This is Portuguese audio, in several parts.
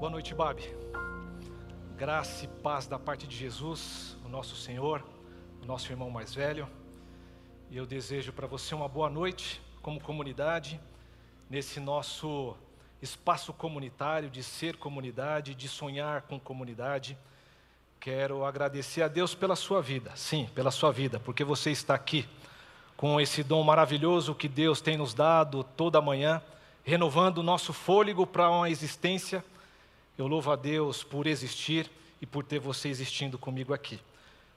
Boa noite, Babi. Graça e paz da parte de Jesus, o nosso Senhor, o nosso irmão mais velho. E eu desejo para você uma boa noite como comunidade, nesse nosso espaço comunitário de ser comunidade, de sonhar com comunidade. Quero agradecer a Deus pela sua vida, sim, pela sua vida, porque você está aqui com esse dom maravilhoso que Deus tem nos dado toda manhã, renovando o nosso fôlego para uma existência eu louvo a Deus por existir e por ter você existindo comigo aqui.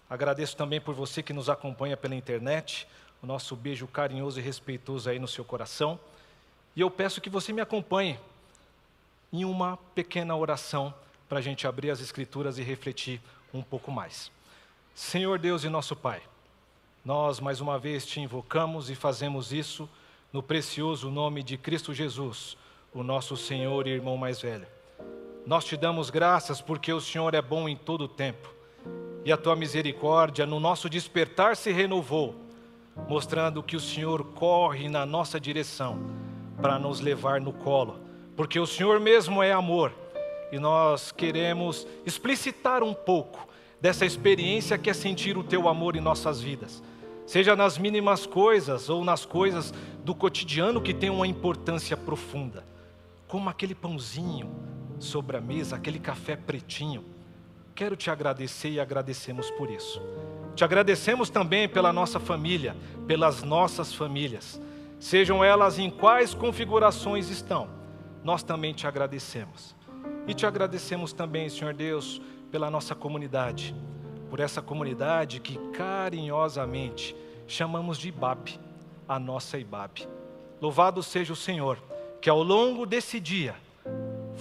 Agradeço também por você que nos acompanha pela internet, o nosso beijo carinhoso e respeitoso aí no seu coração. E eu peço que você me acompanhe em uma pequena oração para a gente abrir as Escrituras e refletir um pouco mais. Senhor Deus e nosso Pai, nós mais uma vez te invocamos e fazemos isso no precioso nome de Cristo Jesus, o nosso Senhor e irmão mais velho. Nós te damos graças porque o Senhor é bom em todo o tempo. E a tua misericórdia no nosso despertar se renovou, mostrando que o Senhor corre na nossa direção para nos levar no colo, porque o Senhor mesmo é amor. E nós queremos explicitar um pouco dessa experiência que é sentir o teu amor em nossas vidas. Seja nas mínimas coisas ou nas coisas do cotidiano que tem uma importância profunda, como aquele pãozinho, sobre a mesa, aquele café pretinho. Quero te agradecer e agradecemos por isso. Te agradecemos também pela nossa família, pelas nossas famílias, sejam elas em quais configurações estão, nós também te agradecemos. E te agradecemos também, Senhor Deus, pela nossa comunidade, por essa comunidade que carinhosamente chamamos de IBAP, a nossa IBAP. Louvado seja o Senhor, que ao longo desse dia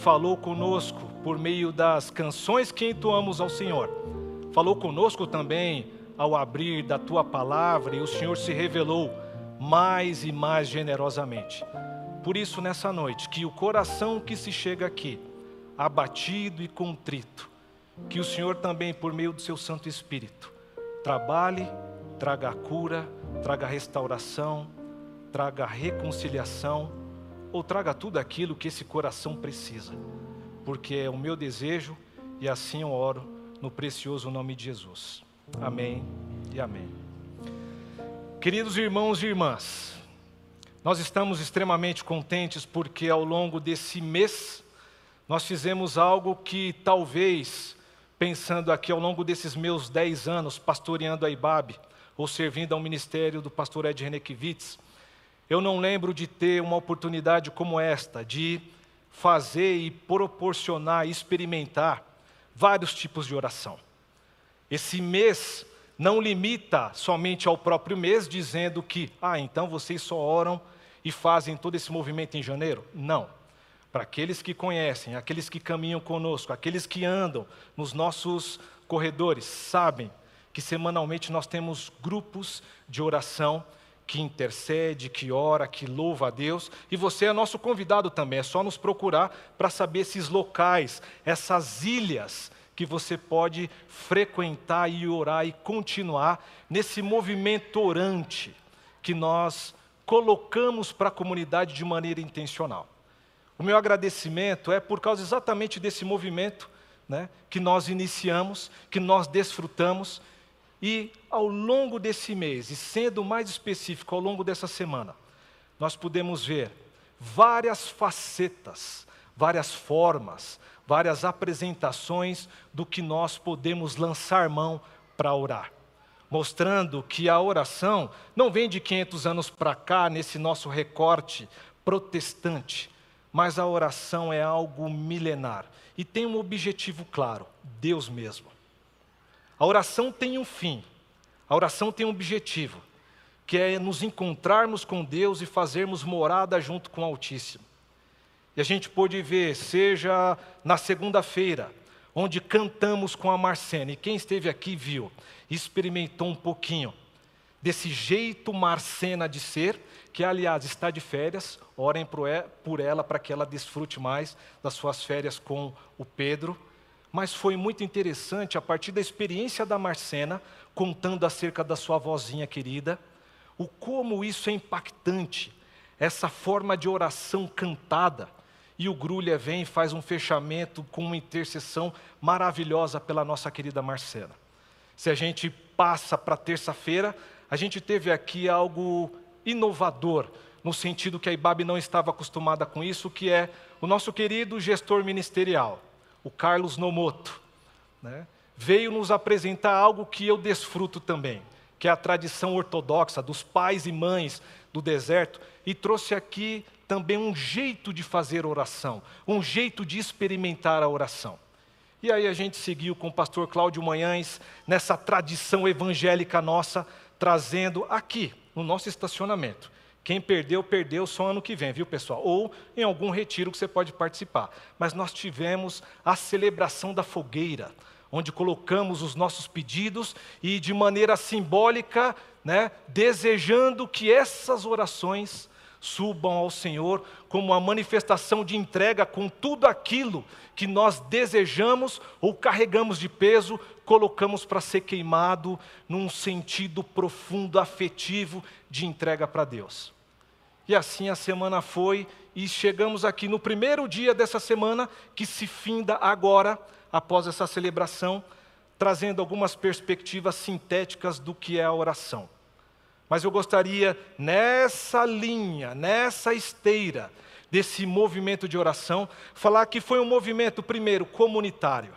falou conosco por meio das canções que entoamos ao Senhor. Falou conosco também ao abrir da tua palavra e o Senhor se revelou mais e mais generosamente. Por isso, nessa noite, que o coração que se chega aqui, abatido e contrito, que o Senhor também, por meio do seu Santo Espírito, trabalhe, traga cura, traga restauração, traga reconciliação ou traga tudo aquilo que esse coração precisa, porque é o meu desejo e assim eu oro no precioso nome de Jesus. Amém e amém. Queridos irmãos e irmãs, nós estamos extremamente contentes porque ao longo desse mês nós fizemos algo que talvez, pensando aqui ao longo desses meus dez anos pastoreando a IBAB, ou servindo ao ministério do pastor Ed Renekiewicz, eu não lembro de ter uma oportunidade como esta, de fazer e proporcionar, experimentar vários tipos de oração. Esse mês não limita somente ao próprio mês, dizendo que, ah, então vocês só oram e fazem todo esse movimento em janeiro. Não. Para aqueles que conhecem, aqueles que caminham conosco, aqueles que andam nos nossos corredores, sabem que semanalmente nós temos grupos de oração que intercede, que ora, que louva a Deus. E você é nosso convidado também, é só nos procurar para saber esses locais, essas ilhas que você pode frequentar e orar e continuar nesse movimento orante que nós colocamos para a comunidade de maneira intencional. O meu agradecimento é por causa exatamente desse movimento né, que nós iniciamos, que nós desfrutamos e ao longo desse mês, e sendo mais específico, ao longo dessa semana, nós podemos ver várias facetas, várias formas, várias apresentações do que nós podemos lançar mão para orar. Mostrando que a oração não vem de 500 anos para cá, nesse nosso recorte protestante, mas a oração é algo milenar e tem um objetivo claro: Deus mesmo. A oração tem um fim, a oração tem um objetivo, que é nos encontrarmos com Deus e fazermos morada junto com o Altíssimo. E a gente pôde ver, seja na segunda-feira, onde cantamos com a Marcena, e quem esteve aqui viu, experimentou um pouquinho desse jeito Marcena de ser, que aliás está de férias, orem por ela para que ela desfrute mais das suas férias com o Pedro mas foi muito interessante a partir da experiência da Marcena, contando acerca da sua vozinha querida, o como isso é impactante, essa forma de oração cantada, e o Grulha vem e faz um fechamento com uma intercessão maravilhosa pela nossa querida Marcela. Se a gente passa para terça-feira, a gente teve aqui algo inovador, no sentido que a IBAB não estava acostumada com isso, que é o nosso querido gestor ministerial, o Carlos Nomoto. Né? Veio nos apresentar algo que eu desfruto também, que é a tradição ortodoxa dos pais e mães do deserto, e trouxe aqui também um jeito de fazer oração, um jeito de experimentar a oração. E aí a gente seguiu com o pastor Cláudio Manhães nessa tradição evangélica nossa, trazendo aqui, no nosso estacionamento. Quem perdeu, perdeu só ano que vem, viu pessoal? Ou em algum retiro que você pode participar. Mas nós tivemos a celebração da fogueira, onde colocamos os nossos pedidos e de maneira simbólica, né, desejando que essas orações subam ao Senhor como uma manifestação de entrega com tudo aquilo que nós desejamos ou carregamos de peso, colocamos para ser queimado num sentido profundo, afetivo de entrega para Deus. E assim a semana foi, e chegamos aqui no primeiro dia dessa semana, que se finda agora, após essa celebração, trazendo algumas perspectivas sintéticas do que é a oração. Mas eu gostaria, nessa linha, nessa esteira desse movimento de oração, falar que foi um movimento, primeiro, comunitário.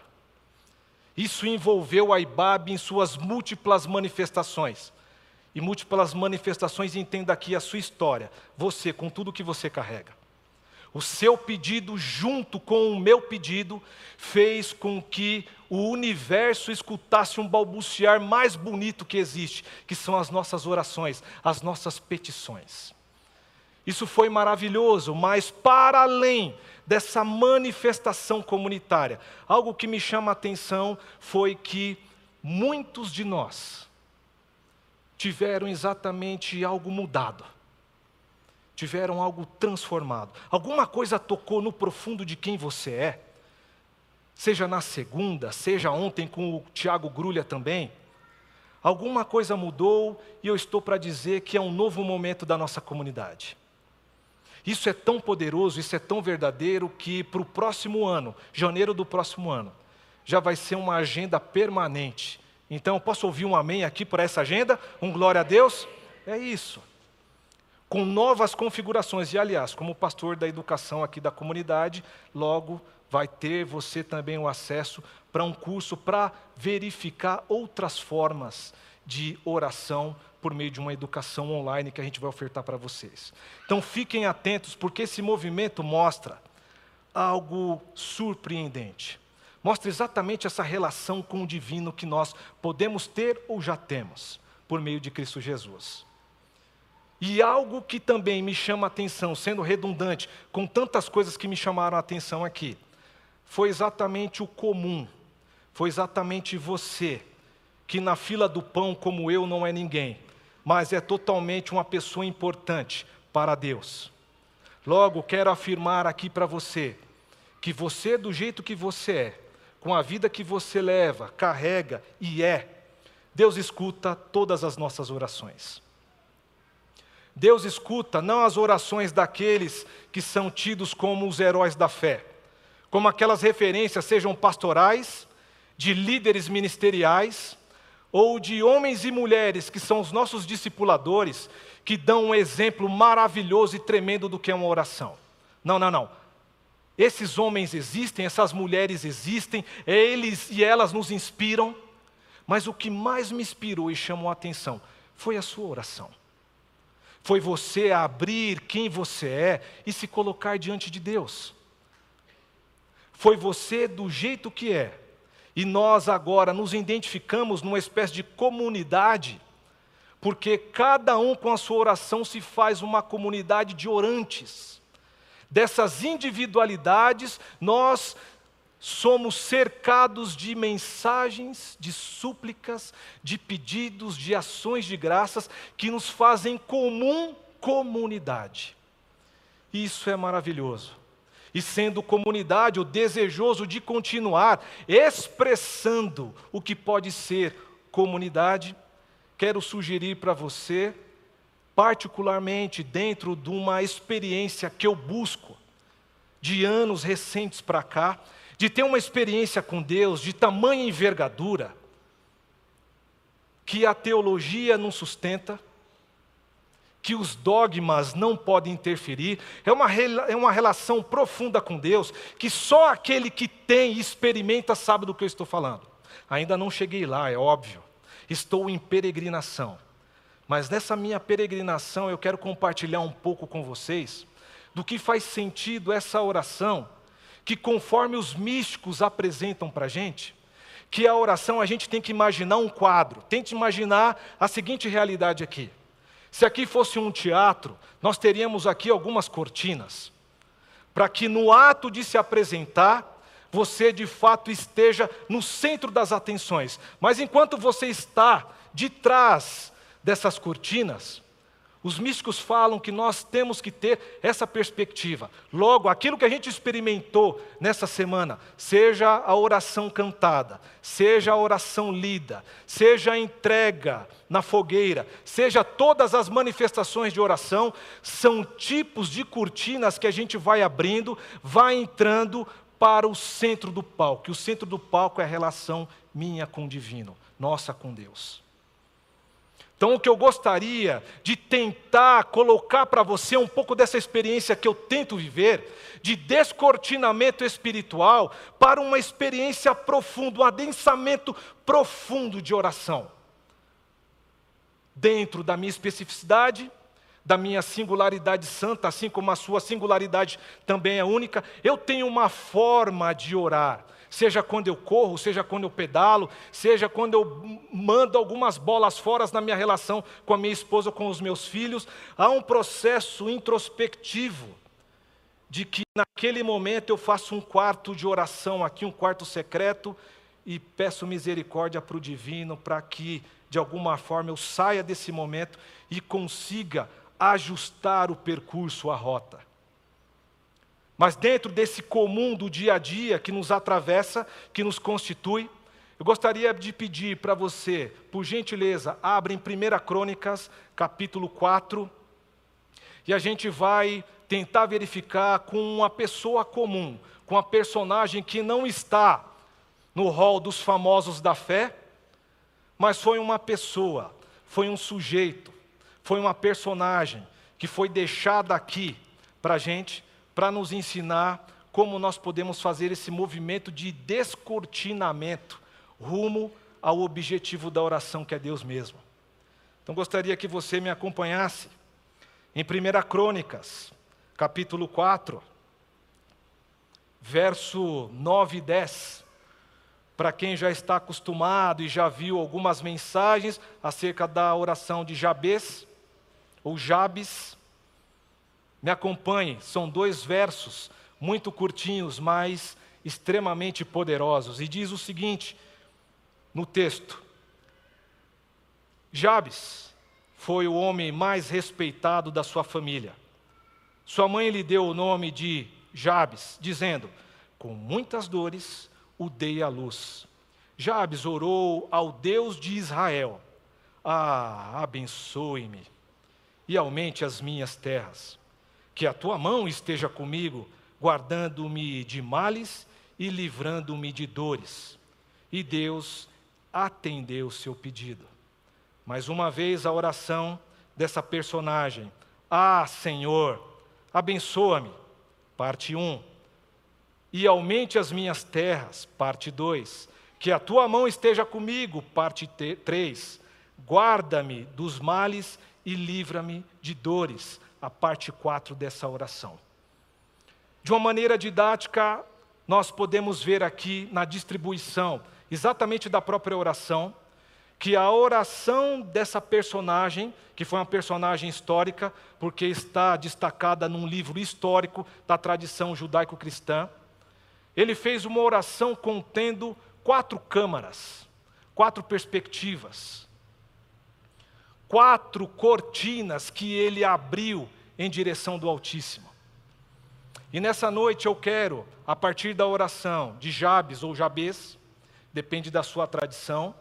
Isso envolveu a IBAB em suas múltiplas manifestações. E múltiplas manifestações, entenda aqui a sua história, você, com tudo que você carrega. O seu pedido, junto com o meu pedido, fez com que o universo escutasse um balbuciar mais bonito que existe, que são as nossas orações, as nossas petições. Isso foi maravilhoso, mas para além dessa manifestação comunitária, algo que me chama a atenção foi que muitos de nós tiveram exatamente algo mudado tiveram algo transformado. Alguma coisa tocou no profundo de quem você é. Seja na segunda, seja ontem com o Tiago Grulha também. Alguma coisa mudou e eu estou para dizer que é um novo momento da nossa comunidade. Isso é tão poderoso, isso é tão verdadeiro que para o próximo ano, janeiro do próximo ano, já vai ser uma agenda permanente. Então, posso ouvir um amém aqui para essa agenda? Um glória a Deus? É isso com novas configurações. E, aliás, como pastor da educação aqui da comunidade, logo vai ter você também o acesso para um curso para verificar outras formas de oração por meio de uma educação online que a gente vai ofertar para vocês. Então fiquem atentos, porque esse movimento mostra algo surpreendente. Mostra exatamente essa relação com o divino que nós podemos ter ou já temos por meio de Cristo Jesus. E algo que também me chama a atenção, sendo redundante, com tantas coisas que me chamaram a atenção aqui, foi exatamente o comum, foi exatamente você, que na fila do pão, como eu, não é ninguém, mas é totalmente uma pessoa importante para Deus. Logo, quero afirmar aqui para você, que você, do jeito que você é, com a vida que você leva, carrega e é, Deus escuta todas as nossas orações. Deus escuta não as orações daqueles que são tidos como os heróis da fé, como aquelas referências sejam pastorais, de líderes ministeriais, ou de homens e mulheres que são os nossos discipuladores, que dão um exemplo maravilhoso e tremendo do que é uma oração. Não, não, não. Esses homens existem, essas mulheres existem, eles e elas nos inspiram, mas o que mais me inspirou e chamou a atenção foi a sua oração. Foi você abrir quem você é e se colocar diante de Deus. Foi você do jeito que é. E nós agora nos identificamos numa espécie de comunidade, porque cada um com a sua oração se faz uma comunidade de orantes. Dessas individualidades, nós somos cercados de mensagens, de súplicas, de pedidos, de ações de graças que nos fazem comum comunidade. Isso é maravilhoso. E sendo comunidade, o desejoso de continuar expressando o que pode ser comunidade, quero sugerir para você, particularmente dentro de uma experiência que eu busco, de anos recentes para cá, de ter uma experiência com Deus de tamanha envergadura, que a teologia não sustenta, que os dogmas não podem interferir, é uma, é uma relação profunda com Deus, que só aquele que tem e experimenta sabe do que eu estou falando. Ainda não cheguei lá, é óbvio. Estou em peregrinação. Mas nessa minha peregrinação eu quero compartilhar um pouco com vocês do que faz sentido essa oração, que conforme os místicos apresentam para a gente, que a oração a gente tem que imaginar um quadro. Tente imaginar a seguinte realidade aqui. Se aqui fosse um teatro, nós teríamos aqui algumas cortinas, para que no ato de se apresentar, você de fato esteja no centro das atenções. Mas enquanto você está de trás dessas cortinas, os místicos falam que nós temos que ter essa perspectiva. Logo, aquilo que a gente experimentou nessa semana, seja a oração cantada, seja a oração lida, seja a entrega na fogueira, seja todas as manifestações de oração, são tipos de cortinas que a gente vai abrindo, vai entrando para o centro do palco. E o centro do palco é a relação minha com o divino, nossa com Deus. Então, o que eu gostaria de tentar colocar para você um pouco dessa experiência que eu tento viver, de descortinamento espiritual, para uma experiência profunda, um adensamento profundo de oração. Dentro da minha especificidade, da minha singularidade santa, assim como a sua singularidade também é única, eu tenho uma forma de orar seja quando eu corro, seja quando eu pedalo, seja quando eu mando algumas bolas fora na minha relação com a minha esposa, com os meus filhos, há um processo introspectivo de que naquele momento eu faço um quarto de oração aqui, um quarto secreto, e peço misericórdia para o divino para que, de alguma forma, eu saia desse momento e consiga ajustar o percurso, a rota. Mas dentro desse comum do dia a dia que nos atravessa, que nos constitui, eu gostaria de pedir para você, por gentileza, abra em 1 Crônicas, capítulo 4, e a gente vai tentar verificar com uma pessoa comum, com uma personagem que não está no rol dos famosos da fé, mas foi uma pessoa, foi um sujeito, foi uma personagem que foi deixada aqui para a gente para nos ensinar como nós podemos fazer esse movimento de descortinamento rumo ao objetivo da oração, que é Deus mesmo. Então gostaria que você me acompanhasse em 1 Crônicas, capítulo 4, verso 9 e 10. Para quem já está acostumado e já viu algumas mensagens acerca da oração de Jabes, ou Jabes, me acompanhe, são dois versos muito curtinhos, mas extremamente poderosos. E diz o seguinte no texto: Jabes foi o homem mais respeitado da sua família. Sua mãe lhe deu o nome de Jabes, dizendo: Com muitas dores o dei à luz. Jabes orou ao Deus de Israel: Ah, abençoe-me e aumente as minhas terras que a tua mão esteja comigo, guardando-me de males e livrando-me de dores. E Deus atendeu o seu pedido. Mais uma vez a oração dessa personagem: Ah, Senhor, abençoa-me. Parte 1. E aumente as minhas terras. Parte 2. Que a tua mão esteja comigo. Parte 3. Guarda-me dos males e livra-me de dores a parte 4 dessa oração. De uma maneira didática, nós podemos ver aqui na distribuição, exatamente da própria oração, que a oração dessa personagem, que foi uma personagem histórica, porque está destacada num livro histórico da tradição judaico-cristã, ele fez uma oração contendo quatro câmaras, quatro perspectivas, quatro cortinas que ele abriu em direção do Altíssimo. E nessa noite eu quero, a partir da oração de Jabes ou Jabes, depende da sua tradição,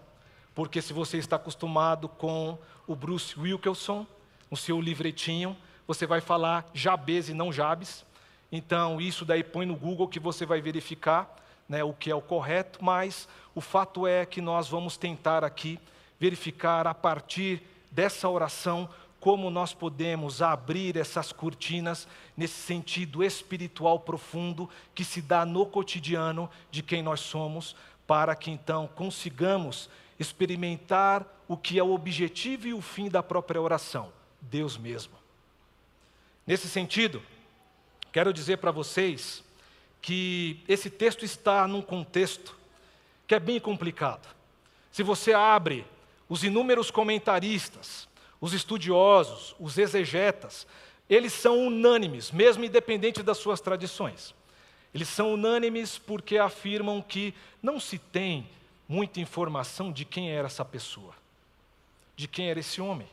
porque se você está acostumado com o Bruce Wilkinson, o seu livretinho, você vai falar Jabes e não Jabes. Então, isso daí põe no Google que você vai verificar né, o que é o correto, mas o fato é que nós vamos tentar aqui verificar a partir dessa oração como nós podemos abrir essas cortinas nesse sentido espiritual profundo que se dá no cotidiano de quem nós somos, para que então consigamos experimentar o que é o objetivo e o fim da própria oração, Deus mesmo. Nesse sentido, quero dizer para vocês que esse texto está num contexto que é bem complicado. Se você abre os inúmeros comentaristas, os estudiosos, os exegetas, eles são unânimes, mesmo independente das suas tradições. Eles são unânimes porque afirmam que não se tem muita informação de quem era essa pessoa, de quem era esse homem.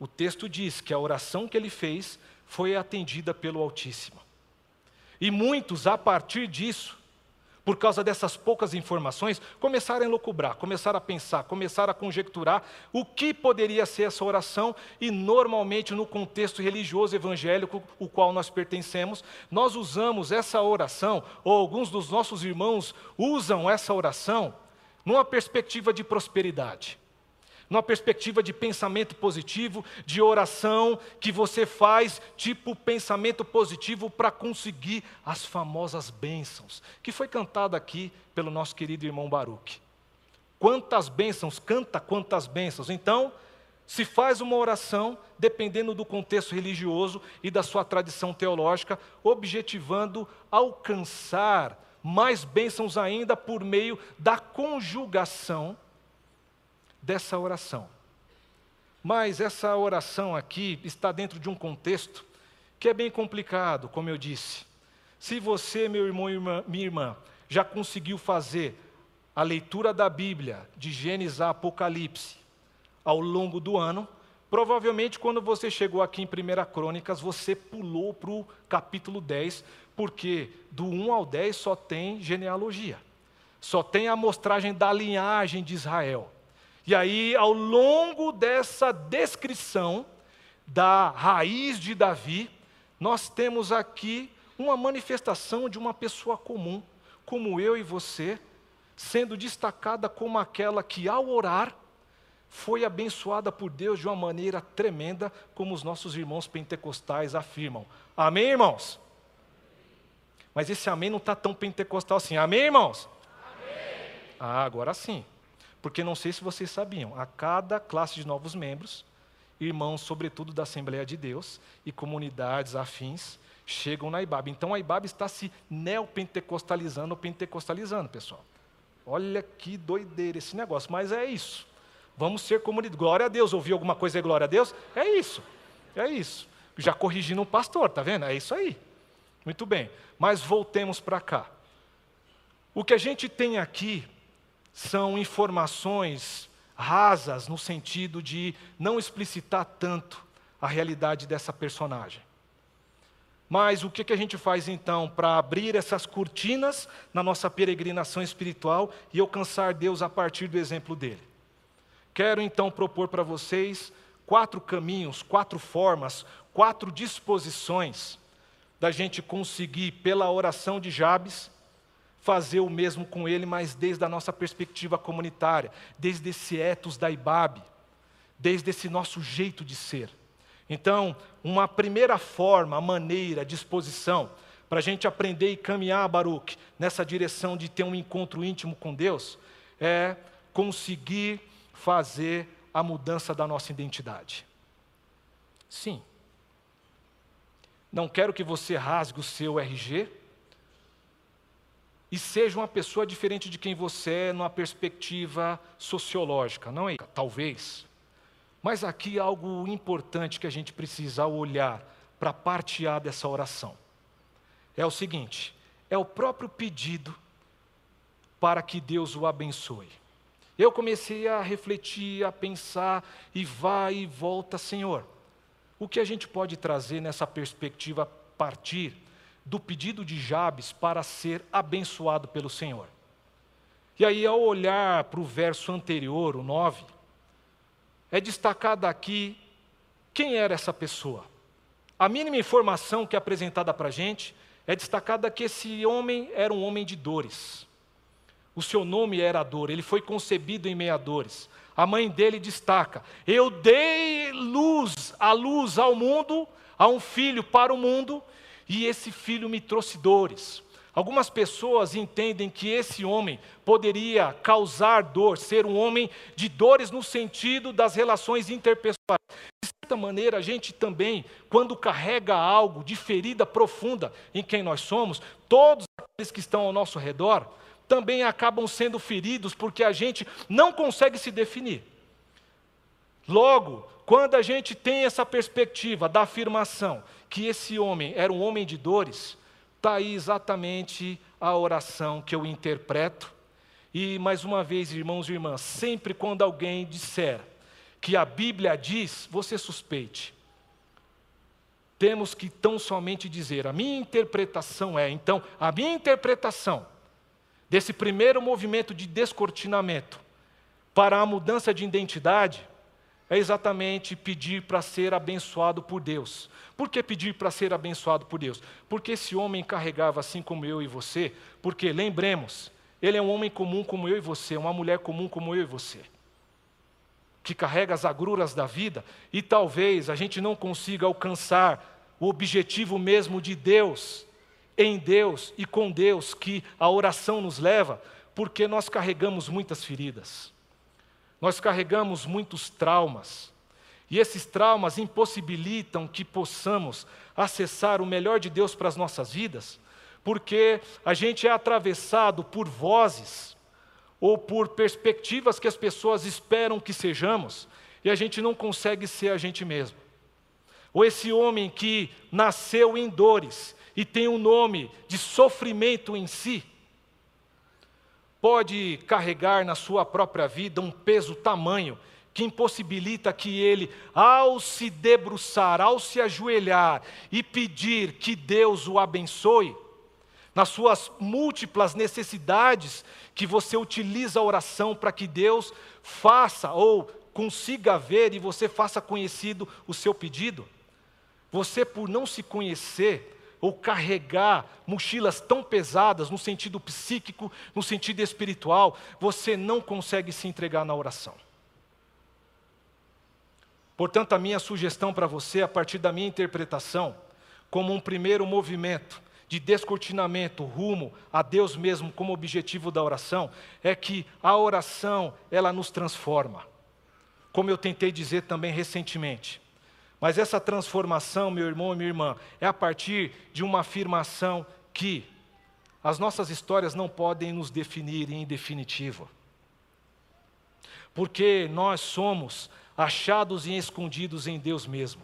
O texto diz que a oração que ele fez foi atendida pelo Altíssimo. E muitos, a partir disso, por causa dessas poucas informações, começaram a elucubrar, começaram a pensar, começaram a conjecturar o que poderia ser essa oração, e normalmente no contexto religioso evangélico, o qual nós pertencemos, nós usamos essa oração, ou alguns dos nossos irmãos usam essa oração, numa perspectiva de prosperidade numa perspectiva de pensamento positivo, de oração que você faz, tipo pensamento positivo para conseguir as famosas bênçãos, que foi cantada aqui pelo nosso querido irmão Baruch. Quantas bênçãos, canta quantas bênçãos. Então, se faz uma oração, dependendo do contexto religioso e da sua tradição teológica, objetivando alcançar mais bênçãos ainda por meio da conjugação dessa oração. Mas essa oração aqui está dentro de um contexto que é bem complicado, como eu disse. Se você, meu irmão e minha irmã, já conseguiu fazer a leitura da Bíblia, de Gênesis a Apocalipse, ao longo do ano, provavelmente quando você chegou aqui em 1 Crônicas, você pulou para o capítulo 10, porque do 1 ao 10 só tem genealogia, só tem a amostragem da linhagem de Israel. E aí, ao longo dessa descrição da raiz de Davi, nós temos aqui uma manifestação de uma pessoa comum, como eu e você, sendo destacada como aquela que, ao orar, foi abençoada por Deus de uma maneira tremenda, como os nossos irmãos pentecostais afirmam. Amém, irmãos? Mas esse amém não está tão pentecostal assim. Amém, irmãos? Amém. Ah, agora sim. Porque não sei se vocês sabiam, a cada classe de novos membros, irmãos, sobretudo da Assembleia de Deus e comunidades afins, chegam na IBAB. Então a IBAB está se neopentecostalizando pentecostalizando, pessoal. Olha que doideira esse negócio, mas é isso. Vamos ser comunidade. Glória a Deus. Ouviu alguma coisa aí, glória a Deus? É isso. É isso. Já corrigindo um pastor, tá vendo? É isso aí. Muito bem. Mas voltemos para cá. O que a gente tem aqui são informações rasas no sentido de não explicitar tanto a realidade dessa personagem. Mas o que, a gente faz então para abrir essas cortinas na nossa peregrinação espiritual e alcançar Deus a partir do exemplo dele? Quero então propor para vocês quatro caminhos, quatro formas, quatro disposições da gente conseguir, pela oração de Jabes, fazer o mesmo com ele, mas desde a nossa perspectiva comunitária, desde esse ethos da IBAB, desde esse nosso jeito de ser. Então, uma primeira forma, maneira, disposição, para a gente aprender e caminhar, Baruch, nessa direção de ter um encontro íntimo com Deus, é conseguir fazer a mudança da nossa identidade. Sim. Não quero que você rasgue o seu RG, e seja uma pessoa diferente de quem você é numa perspectiva sociológica, não é? Talvez. Mas aqui algo importante que a gente precisa olhar para partear dessa oração. É o seguinte: é o próprio pedido para que Deus o abençoe. Eu comecei a refletir, a pensar, e vai e volta, Senhor. O que a gente pode trazer nessa perspectiva partir do pedido de Jabes para ser abençoado pelo Senhor. E aí, ao olhar para o verso anterior, o 9, é destacado aqui quem era essa pessoa. a mínima informação que é apresentada para a gente é destacada que esse homem era um homem de dores. O seu nome era dor, ele foi concebido em meia dores. A mãe dele destaca: Eu dei luz, a luz ao mundo, a um filho para o mundo, e esse filho me trouxe dores. Algumas pessoas entendem que esse homem poderia causar dor, ser um homem de dores no sentido das relações interpessoais. De certa maneira, a gente também, quando carrega algo de ferida profunda em quem nós somos, todos aqueles que estão ao nosso redor também acabam sendo feridos porque a gente não consegue se definir. Logo, quando a gente tem essa perspectiva da afirmação que esse homem era um homem de dores, está aí exatamente a oração que eu interpreto. E, mais uma vez, irmãos e irmãs, sempre quando alguém disser que a Bíblia diz, você suspeite. Temos que tão somente dizer, a minha interpretação é, então, a minha interpretação desse primeiro movimento de descortinamento para a mudança de identidade é exatamente pedir para ser abençoado por Deus. Por que pedir para ser abençoado por Deus? Porque esse homem carregava assim como eu e você, porque lembremos, ele é um homem comum como eu e você, uma mulher comum como eu e você, que carrega as agruras da vida e talvez a gente não consiga alcançar o objetivo mesmo de Deus, em Deus e com Deus, que a oração nos leva, porque nós carregamos muitas feridas, nós carregamos muitos traumas, e esses traumas impossibilitam que possamos acessar o melhor de Deus para as nossas vidas, porque a gente é atravessado por vozes ou por perspectivas que as pessoas esperam que sejamos, e a gente não consegue ser a gente mesmo. Ou esse homem que nasceu em dores e tem um nome de sofrimento em si, pode carregar na sua própria vida um peso tamanho que impossibilita que ele, ao se debruçar, ao se ajoelhar e pedir que Deus o abençoe, nas suas múltiplas necessidades, que você utiliza a oração para que Deus faça ou consiga ver e você faça conhecido o seu pedido. Você, por não se conhecer, ou carregar mochilas tão pesadas no sentido psíquico, no sentido espiritual, você não consegue se entregar na oração. Portanto, a minha sugestão para você, a partir da minha interpretação, como um primeiro movimento de descortinamento rumo a Deus mesmo como objetivo da oração, é que a oração, ela nos transforma. Como eu tentei dizer também recentemente. Mas essa transformação, meu irmão e minha irmã, é a partir de uma afirmação que as nossas histórias não podem nos definir em definitivo. Porque nós somos achados e escondidos em Deus mesmo.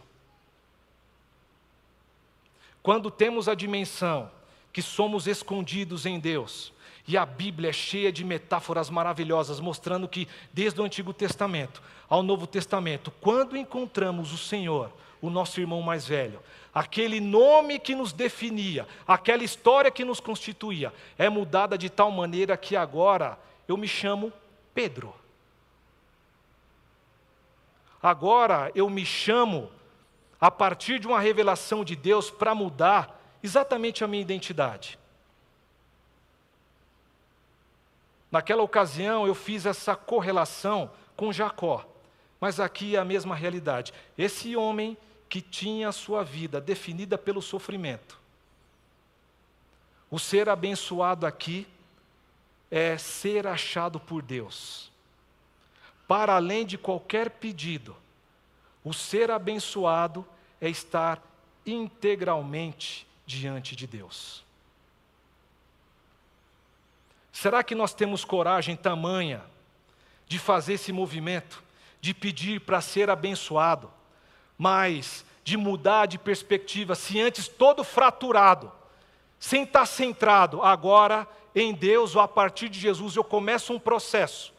Quando temos a dimensão que somos escondidos em Deus, e a Bíblia é cheia de metáforas maravilhosas, mostrando que desde o Antigo Testamento ao Novo Testamento, quando encontramos o Senhor, o nosso irmão mais velho, aquele nome que nos definia, aquela história que nos constituía, é mudada de tal maneira que agora eu me chamo Pedro. Agora eu me chamo, a partir de uma revelação de Deus, para mudar exatamente a minha identidade. Naquela ocasião eu fiz essa correlação com Jacó, mas aqui é a mesma realidade. Esse homem que tinha a sua vida definida pelo sofrimento, o ser abençoado aqui é ser achado por Deus para além de qualquer pedido. O ser abençoado é estar integralmente diante de Deus. Será que nós temos coragem tamanha de fazer esse movimento, de pedir para ser abençoado, mas de mudar de perspectiva, se antes todo fraturado, sem estar centrado, agora em Deus ou a partir de Jesus eu começo um processo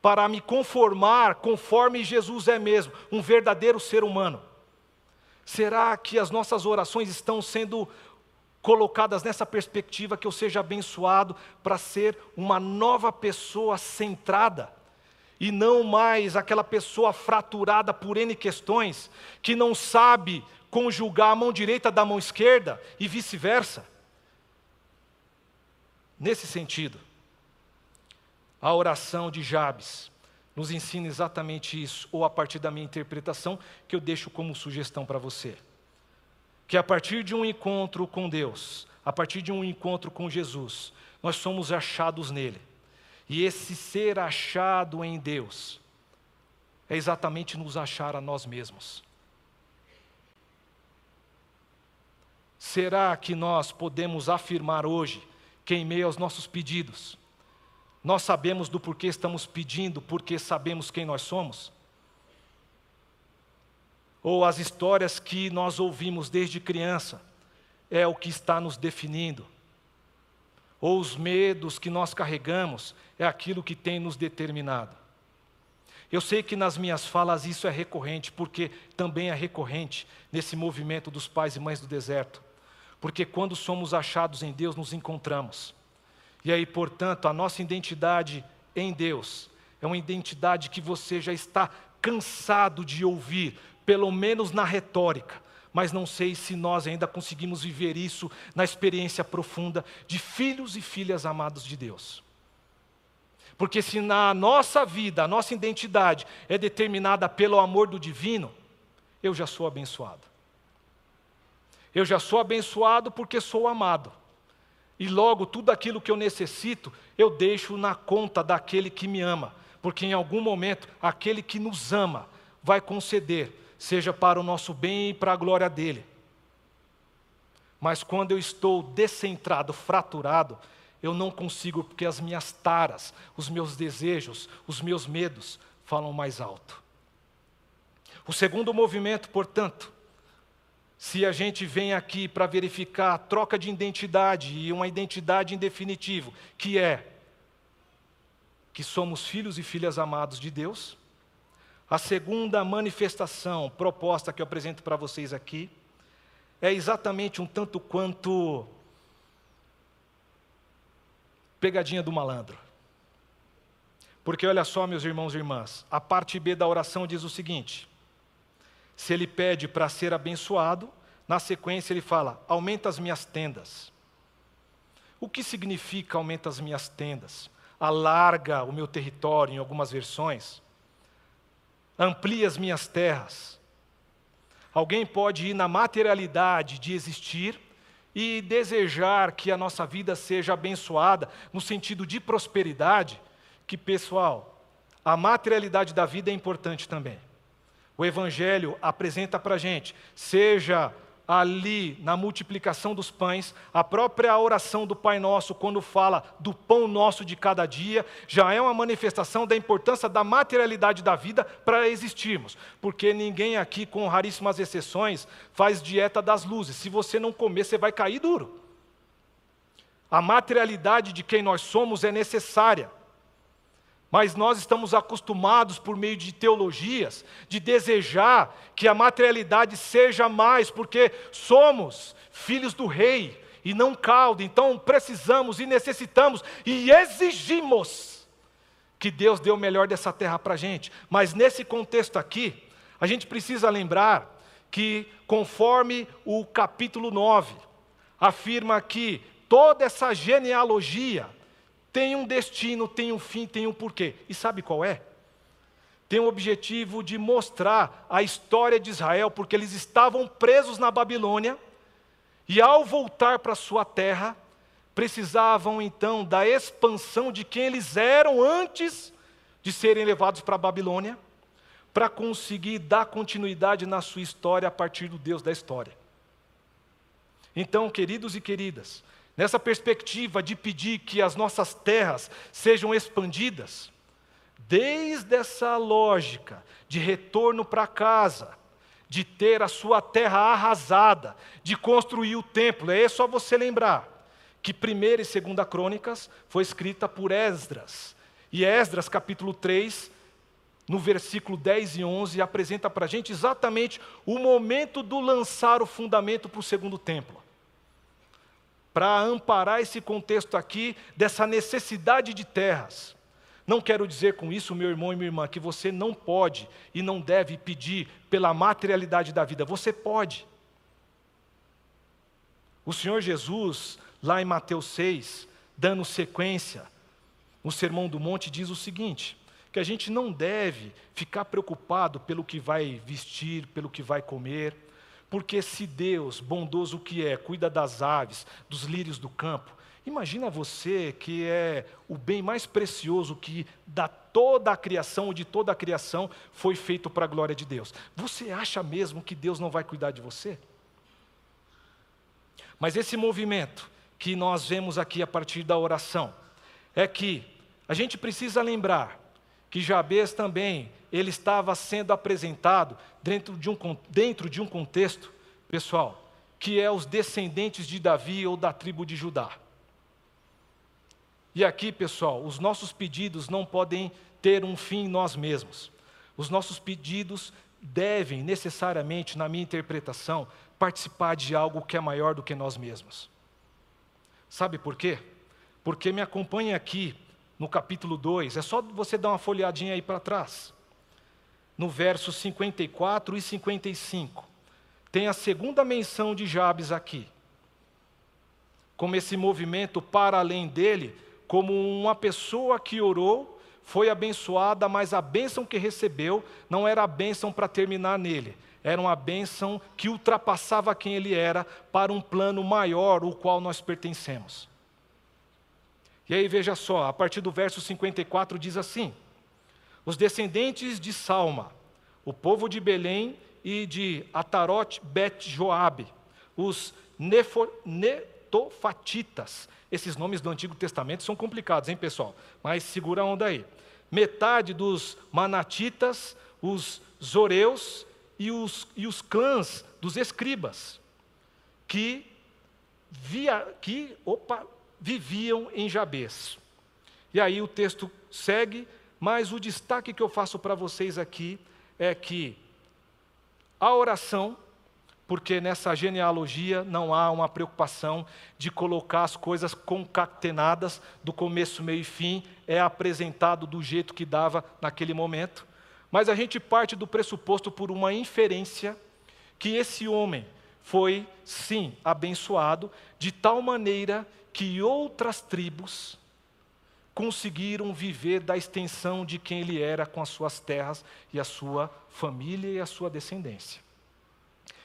para me conformar conforme Jesus é mesmo, um verdadeiro ser humano? Será que as nossas orações estão sendo colocadas nessa perspectiva que eu seja abençoado para ser uma nova pessoa centrada? E não mais aquela pessoa fraturada por N questões, que não sabe conjugar a mão direita da mão esquerda e vice-versa. Nesse sentido, a oração de Jabes nos ensina exatamente isso, ou a partir da minha interpretação, que eu deixo como sugestão para você. Que a partir de um encontro com Deus, a partir de um encontro com Jesus, nós somos achados nele. E esse ser achado em Deus é exatamente nos achar a nós mesmos. Será que nós podemos afirmar hoje que, em meio aos nossos pedidos, nós sabemos do porquê estamos pedindo, porque sabemos quem nós somos? Ou as histórias que nós ouvimos desde criança é o que está nos definindo? Ou os medos que nós carregamos é aquilo que tem nos determinado? Eu sei que nas minhas falas isso é recorrente, porque também é recorrente nesse movimento dos pais e mães do deserto. Porque quando somos achados em Deus, nos encontramos. E aí, portanto, a nossa identidade em Deus é uma identidade que você já está cansado de ouvir, pelo menos na retórica, mas não sei se nós ainda conseguimos viver isso na experiência profunda de filhos e filhas amados de Deus. Porque se na nossa vida, a nossa identidade é determinada pelo amor do divino, eu já sou abençoado. Eu já sou abençoado porque sou amado. E logo tudo aquilo que eu necessito, eu deixo na conta daquele que me ama, porque em algum momento aquele que nos ama vai conceder, seja para o nosso bem e para a glória dele. Mas quando eu estou descentrado, fraturado, eu não consigo, porque as minhas taras, os meus desejos, os meus medos falam mais alto. O segundo movimento, portanto, se a gente vem aqui para verificar a troca de identidade e uma identidade em definitivo, que é que somos filhos e filhas amados de Deus, a segunda manifestação proposta que eu apresento para vocês aqui é exatamente um tanto quanto pegadinha do malandro. Porque olha só, meus irmãos e irmãs, a parte B da oração diz o seguinte: se ele pede para ser abençoado, na sequência ele fala: aumenta as minhas tendas. O que significa aumenta as minhas tendas? Alarga o meu território, em algumas versões. Amplia as minhas terras. Alguém pode ir na materialidade de existir e desejar que a nossa vida seja abençoada, no sentido de prosperidade, que, pessoal, a materialidade da vida é importante também. O Evangelho apresenta para gente, seja ali na multiplicação dos pães, a própria oração do Pai Nosso, quando fala do pão nosso de cada dia, já é uma manifestação da importância da materialidade da vida para existirmos. Porque ninguém aqui, com raríssimas exceções, faz dieta das luzes. Se você não comer, você vai cair duro. A materialidade de quem nós somos é necessária. Mas nós estamos acostumados, por meio de teologias, de desejar que a materialidade seja mais, porque somos filhos do rei e não caldo, então precisamos e necessitamos e exigimos que Deus dê o melhor dessa terra para a gente. Mas nesse contexto aqui, a gente precisa lembrar que, conforme o capítulo 9, afirma que toda essa genealogia, tem um destino, tem um fim, tem um porquê. E sabe qual é? Tem o objetivo de mostrar a história de Israel, porque eles estavam presos na Babilônia, e ao voltar para sua terra, precisavam então da expansão de quem eles eram antes de serem levados para a Babilônia, para conseguir dar continuidade na sua história a partir do Deus da história. Então, queridos e queridas, nessa perspectiva de pedir que as nossas terras sejam expandidas, desde essa lógica de retorno para casa, de ter a sua terra arrasada, de construir o templo, é só você lembrar que primeira e segunda crônicas foi escrita por Esdras. E Esdras, capítulo 3, no versículo 10 e 11, apresenta para a gente exatamente o momento do lançar o fundamento para o segundo templo para amparar esse contexto aqui dessa necessidade de terras. Não quero dizer com isso, meu irmão e minha irmã, que você não pode e não deve pedir pela materialidade da vida. Você pode. O Senhor Jesus, lá em Mateus 6, dando sequência no Sermão do Monte, diz o seguinte: que a gente não deve ficar preocupado pelo que vai vestir, pelo que vai comer, porque se Deus, bondoso que é, cuida das aves, dos lírios do campo, imagina você que é o bem mais precioso que da toda a criação ou de toda a criação foi feito para a glória de Deus. Você acha mesmo que Deus não vai cuidar de você? Mas esse movimento que nós vemos aqui a partir da oração é que a gente precisa lembrar que Jabez também ele estava sendo apresentado dentro de um, dentro de um contexto, pessoal, que é os descendentes de Davi ou da tribo de Judá. E aqui, pessoal, os nossos pedidos não podem ter um fim em nós mesmos. Os nossos pedidos devem necessariamente, na minha interpretação, participar de algo que é maior do que nós mesmos. Sabe por quê? Porque me acompanhe aqui no capítulo 2, é só você dar uma folhadinha aí para trás. No verso 54 e 55, tem a segunda menção de Jabes aqui. Como esse movimento para além dele, como uma pessoa que orou, foi abençoada, mas a bênção que recebeu não era a bênção para terminar nele, era uma bênção que ultrapassava quem ele era para um plano maior, o qual nós pertencemos. E aí veja só, a partir do verso 54 diz assim: Os descendentes de Salma, o povo de Belém e de Atarote Bet Joabe, os Nefor, Netofatitas. Esses nomes do Antigo Testamento são complicados, hein, pessoal? Mas segura a onda aí. Metade dos Manatitas, os Zoreus e os, e os clãs dos escribas, que, via, que opa, viviam em Jabes. E aí o texto segue, mas o destaque que eu faço para vocês aqui é que a oração, porque nessa genealogia não há uma preocupação de colocar as coisas concatenadas do começo, meio e fim, é apresentado do jeito que dava naquele momento. Mas a gente parte do pressuposto por uma inferência que esse homem foi, sim, abençoado de tal maneira que outras tribos conseguiram viver da extensão de quem ele era com as suas terras e a sua família e a sua descendência.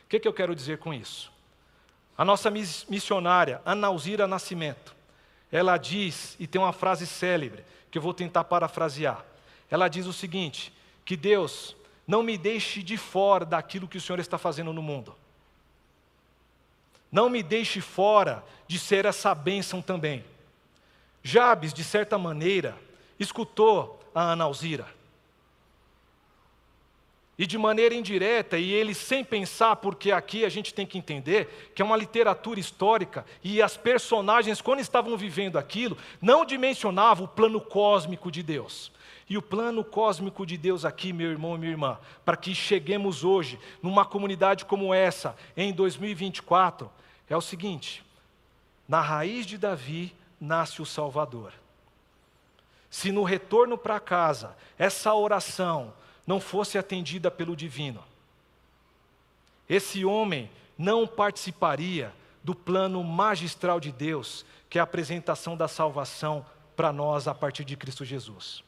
O que, que eu quero dizer com isso? A nossa missionária, Analzira Nascimento, ela diz, e tem uma frase célebre, que eu vou tentar parafrasear. Ela diz o seguinte: que Deus não me deixe de fora daquilo que o Senhor está fazendo no mundo. Não me deixe fora de ser essa bênção também. Jabes, de certa maneira, escutou a Analzira. E de maneira indireta, e ele sem pensar, porque aqui a gente tem que entender que é uma literatura histórica, e as personagens, quando estavam vivendo aquilo, não dimensionavam o plano cósmico de Deus. E o plano cósmico de Deus aqui, meu irmão e minha irmã, para que cheguemos hoje numa comunidade como essa, em 2024, é o seguinte: na raiz de Davi nasce o Salvador. Se no retorno para casa essa oração não fosse atendida pelo divino, esse homem não participaria do plano magistral de Deus, que é a apresentação da salvação para nós a partir de Cristo Jesus.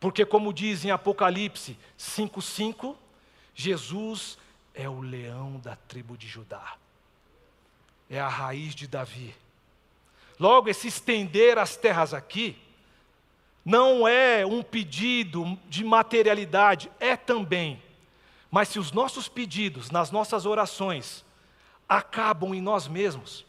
Porque, como diz em Apocalipse 5,5, Jesus é o leão da tribo de Judá é a raiz de Davi. Logo, esse estender as terras aqui não é um pedido de materialidade, é também. Mas se os nossos pedidos, nas nossas orações, acabam em nós mesmos,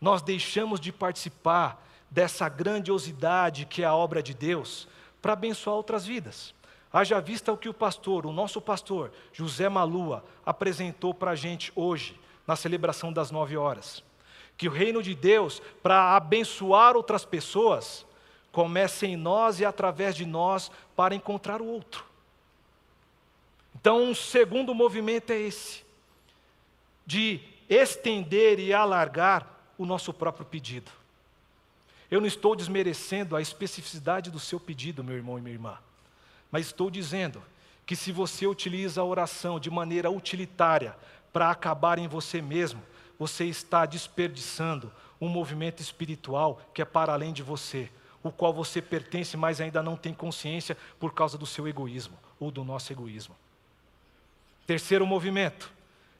nós deixamos de participar dessa grandiosidade que é a obra de Deus para abençoar outras vidas. Haja vista o que o pastor, o nosso pastor, José Malua, apresentou para a gente hoje na celebração das nove horas. Que o reino de Deus, para abençoar outras pessoas, comece em nós e através de nós para encontrar o outro. Então, um segundo movimento é esse, de estender e alargar o nosso próprio pedido. Eu não estou desmerecendo a especificidade do seu pedido, meu irmão e minha irmã, mas estou dizendo que se você utiliza a oração de maneira utilitária para acabar em você mesmo, você está desperdiçando um movimento espiritual que é para além de você, o qual você pertence, mas ainda não tem consciência por causa do seu egoísmo ou do nosso egoísmo. Terceiro movimento,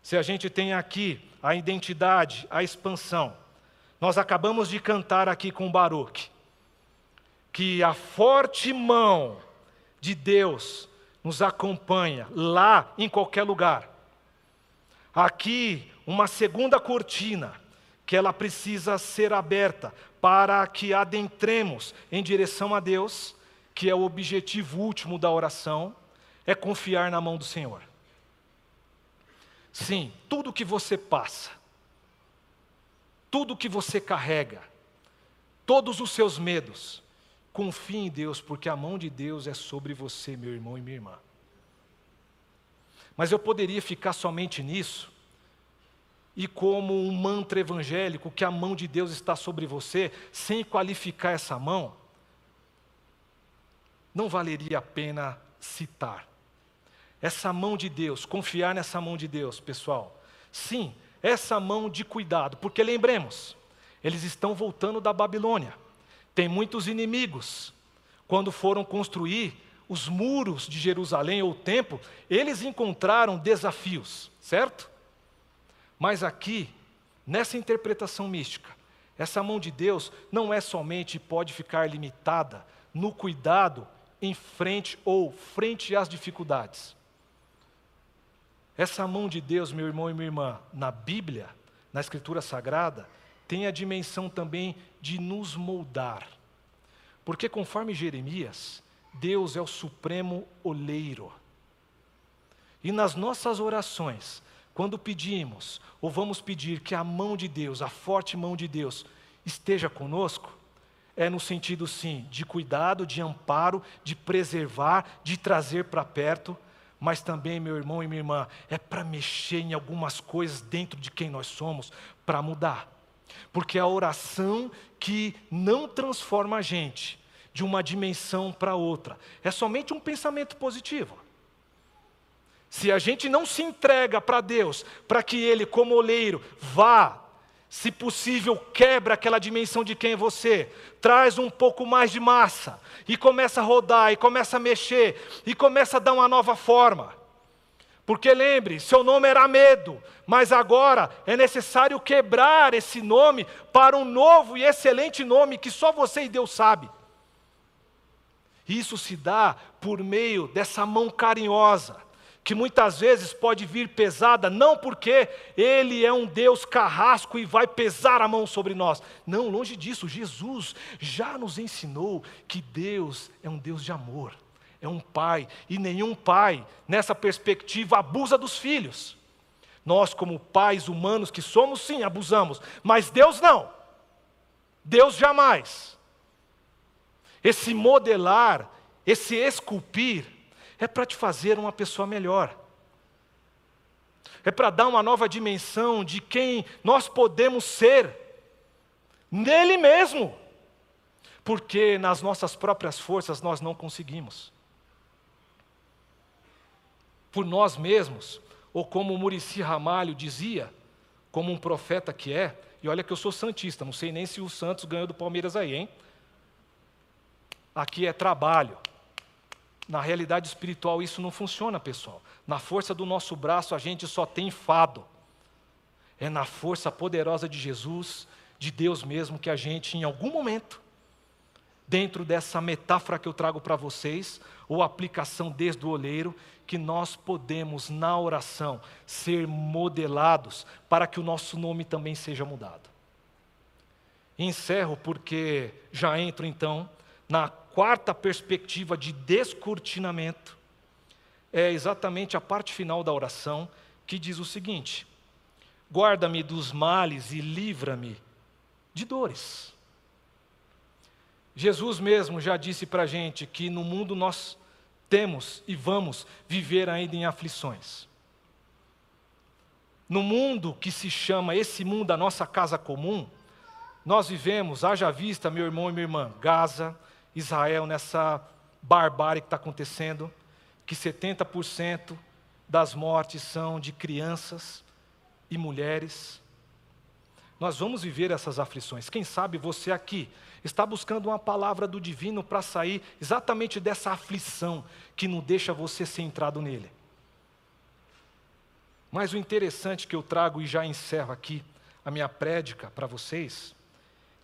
se a gente tem aqui a identidade, a expansão, nós acabamos de cantar aqui com Baruch, que a forte mão de Deus nos acompanha lá em qualquer lugar. Aqui, uma segunda cortina, que ela precisa ser aberta para que adentremos em direção a Deus, que é o objetivo último da oração, é confiar na mão do Senhor. Sim, tudo que você passa, tudo que você carrega, todos os seus medos, confie em Deus, porque a mão de Deus é sobre você, meu irmão e minha irmã. Mas eu poderia ficar somente nisso, e como um mantra evangélico que a mão de Deus está sobre você, sem qualificar essa mão, não valeria a pena citar. Essa mão de Deus, confiar nessa mão de Deus, pessoal. Sim, essa mão de cuidado, porque lembremos, eles estão voltando da Babilônia. Tem muitos inimigos. Quando foram construir os muros de Jerusalém ou o templo, eles encontraram desafios, certo? Mas aqui, nessa interpretação mística, essa mão de Deus não é somente pode ficar limitada no cuidado em frente ou frente às dificuldades. Essa mão de Deus, meu irmão e minha irmã, na Bíblia, na Escritura Sagrada, tem a dimensão também de nos moldar. Porque conforme Jeremias, Deus é o supremo oleiro. E nas nossas orações, quando pedimos, ou vamos pedir que a mão de Deus, a forte mão de Deus, esteja conosco, é no sentido sim de cuidado, de amparo, de preservar, de trazer para perto, mas também, meu irmão e minha irmã, é para mexer em algumas coisas dentro de quem nós somos, para mudar. Porque é a oração que não transforma a gente de uma dimensão para outra, é somente um pensamento positivo. Se a gente não se entrega para Deus, para que Ele, como oleiro, vá, se possível, quebra aquela dimensão de quem é você, traz um pouco mais de massa, e começa a rodar, e começa a mexer, e começa a dar uma nova forma. Porque lembre, seu nome era medo, mas agora é necessário quebrar esse nome para um novo e excelente nome que só você e Deus sabe. Isso se dá por meio dessa mão carinhosa, que muitas vezes pode vir pesada, não porque Ele é um Deus carrasco e vai pesar a mão sobre nós. Não, longe disso, Jesus já nos ensinou que Deus é um Deus de amor, é um pai, e nenhum pai, nessa perspectiva, abusa dos filhos. Nós, como pais humanos que somos, sim, abusamos, mas Deus não. Deus jamais. Esse modelar, esse esculpir, é para te fazer uma pessoa melhor. É para dar uma nova dimensão de quem nós podemos ser, nele mesmo. Porque nas nossas próprias forças nós não conseguimos. Por nós mesmos, ou como Murici Ramalho dizia, como um profeta que é, e olha que eu sou santista, não sei nem se o Santos ganhou do Palmeiras aí, hein? Aqui é trabalho. Na realidade espiritual isso não funciona, pessoal. Na força do nosso braço a gente só tem fado. É na força poderosa de Jesus, de Deus mesmo, que a gente, em algum momento, dentro dessa metáfora que eu trago para vocês, ou aplicação desde o olheiro, que nós podemos, na oração, ser modelados para que o nosso nome também seja mudado. Encerro porque já entro então na quarta perspectiva de descortinamento é exatamente a parte final da oração, que diz o seguinte: Guarda-me dos males e livra-me de dores. Jesus mesmo já disse para a gente que no mundo nós temos e vamos viver ainda em aflições. No mundo que se chama esse mundo a nossa casa comum, nós vivemos, haja vista, meu irmão e minha irmã, Gaza, Israel nessa barbárie que está acontecendo, que 70% das mortes são de crianças e mulheres. Nós vamos viver essas aflições. Quem sabe você aqui está buscando uma palavra do divino para sair exatamente dessa aflição que não deixa você centrado nele. Mas o interessante que eu trago e já encerro aqui a minha prédica para vocês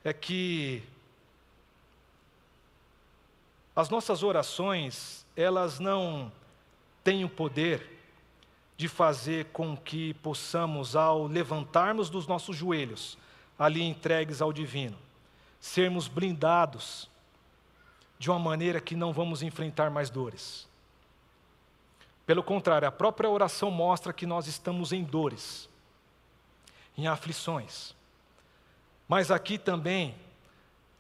é que as nossas orações, elas não têm o poder de fazer com que possamos, ao levantarmos dos nossos joelhos, ali entregues ao divino, sermos blindados de uma maneira que não vamos enfrentar mais dores. Pelo contrário, a própria oração mostra que nós estamos em dores, em aflições. Mas aqui também,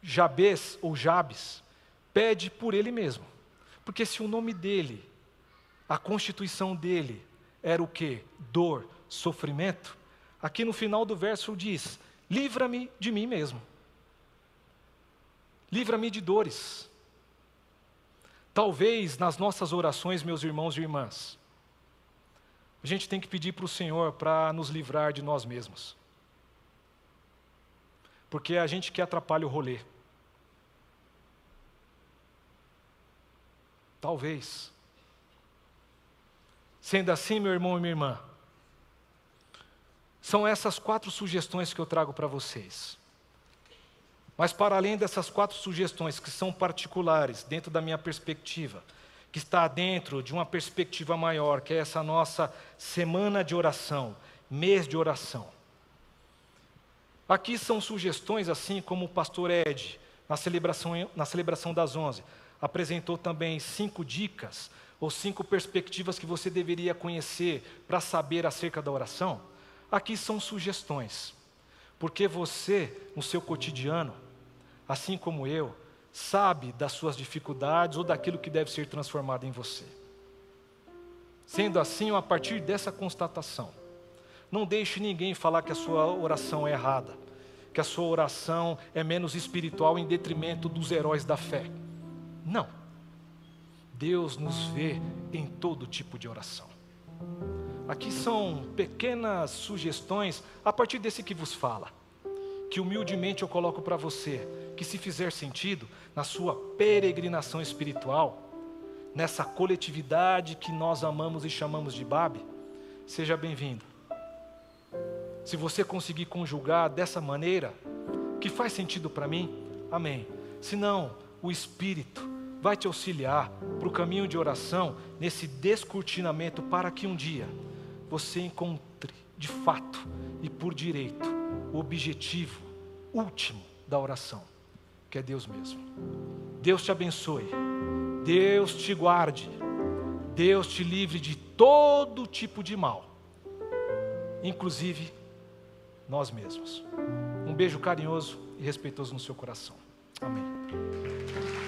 Jabes ou Jabes pede por ele mesmo. Porque se o nome dele, a constituição dele, era o que? Dor, sofrimento. Aqui no final do verso diz: livra-me de mim mesmo. Livra-me de dores. Talvez nas nossas orações, meus irmãos e irmãs, a gente tem que pedir para o Senhor para nos livrar de nós mesmos. Porque a gente que atrapalha o rolê. Talvez. Sendo assim, meu irmão e minha irmã, são essas quatro sugestões que eu trago para vocês. Mas, para além dessas quatro sugestões que são particulares, dentro da minha perspectiva, que está dentro de uma perspectiva maior, que é essa nossa semana de oração, mês de oração. Aqui são sugestões, assim como o pastor Ed, na celebração, na celebração das onze, apresentou também cinco dicas ou cinco perspectivas que você deveria conhecer para saber acerca da oração. Aqui são sugestões, porque você, no seu cotidiano, assim como eu, sabe das suas dificuldades ou daquilo que deve ser transformado em você. Sendo assim, a partir dessa constatação, não deixe ninguém falar que a sua oração é errada, que a sua oração é menos espiritual em detrimento dos heróis da fé. Não. Deus nos vê em todo tipo de oração. Aqui são pequenas sugestões a partir desse que vos fala que humildemente eu coloco para você, que se fizer sentido na sua peregrinação espiritual, nessa coletividade que nós amamos e chamamos de Babe, seja bem-vindo. Se você conseguir conjugar dessa maneira, que faz sentido para mim, amém. Se não, o Espírito vai te auxiliar para o caminho de oração, nesse descortinamento, para que um dia você encontre, de fato e por direito, o objetivo último da oração, que é Deus mesmo. Deus te abençoe, Deus te guarde, Deus te livre de todo tipo de mal, inclusive nós mesmos. Um beijo carinhoso e respeitoso no seu coração. Amém.